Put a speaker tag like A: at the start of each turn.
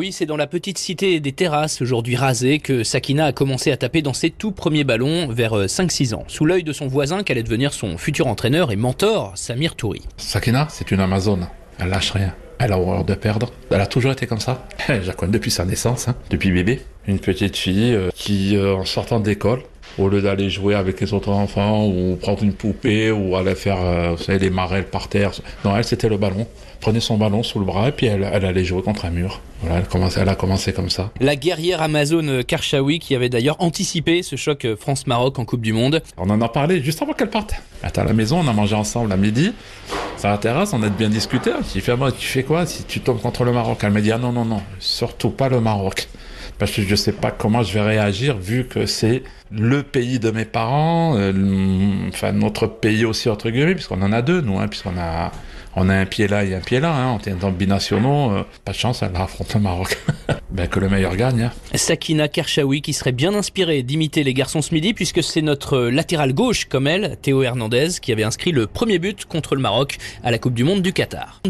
A: Karchaoui, c'est dans la petite cité des terrasses, aujourd'hui rasée, que Sakina a commencé à taper dans ses tout premiers ballons vers 5-6 ans, sous l'œil de son voisin qu'allait devenir son futur entraîneur et mentor, Samir Touri.
B: Sakina, c'est une Amazone. Elle lâche rien. Elle a horreur de perdre. Elle a toujours été comme ça. Je la connais depuis sa naissance, hein, depuis bébé. Une petite fille euh, qui, euh, en sortant d'école, au lieu d'aller jouer avec les autres enfants ou prendre une poupée ou aller faire euh, vous savez, les marelles par terre. Non, elle, c'était le ballon. Prenait son ballon sous le bras et puis elle, elle allait jouer contre un mur. Voilà, elle, commençait, elle a commencé comme ça.
A: La guerrière amazone Karchaoui qui avait d'ailleurs anticipé ce choc France-Maroc en Coupe du Monde.
B: On en a parlé juste avant qu'elle parte. Elle était à la maison, on a mangé ensemble à midi. La terrasse, on a bien discuté. Il fait, moi, tu fais quoi si tu tombes contre le Maroc? Elle m'a dit, ah non, non, non, surtout pas le Maroc parce que je ne sais pas comment je vais réagir vu que c'est le pays de mes parents, euh, enfin notre pays aussi entre guillemets, puisqu'on en a deux nous, hein, puisqu'on a on a un pied là et un pied là, hein, on tient dans binationaux, euh, pas de chance, elle affronte le Maroc. ben, que le meilleur gagne. Hein.
A: Sakina Kershawi qui serait bien inspirée d'imiter les garçons ce midi puisque c'est notre latéral gauche comme elle, Théo Hernandez, qui avait inscrit le premier but contre le Maroc à la Coupe du Monde du Qatar.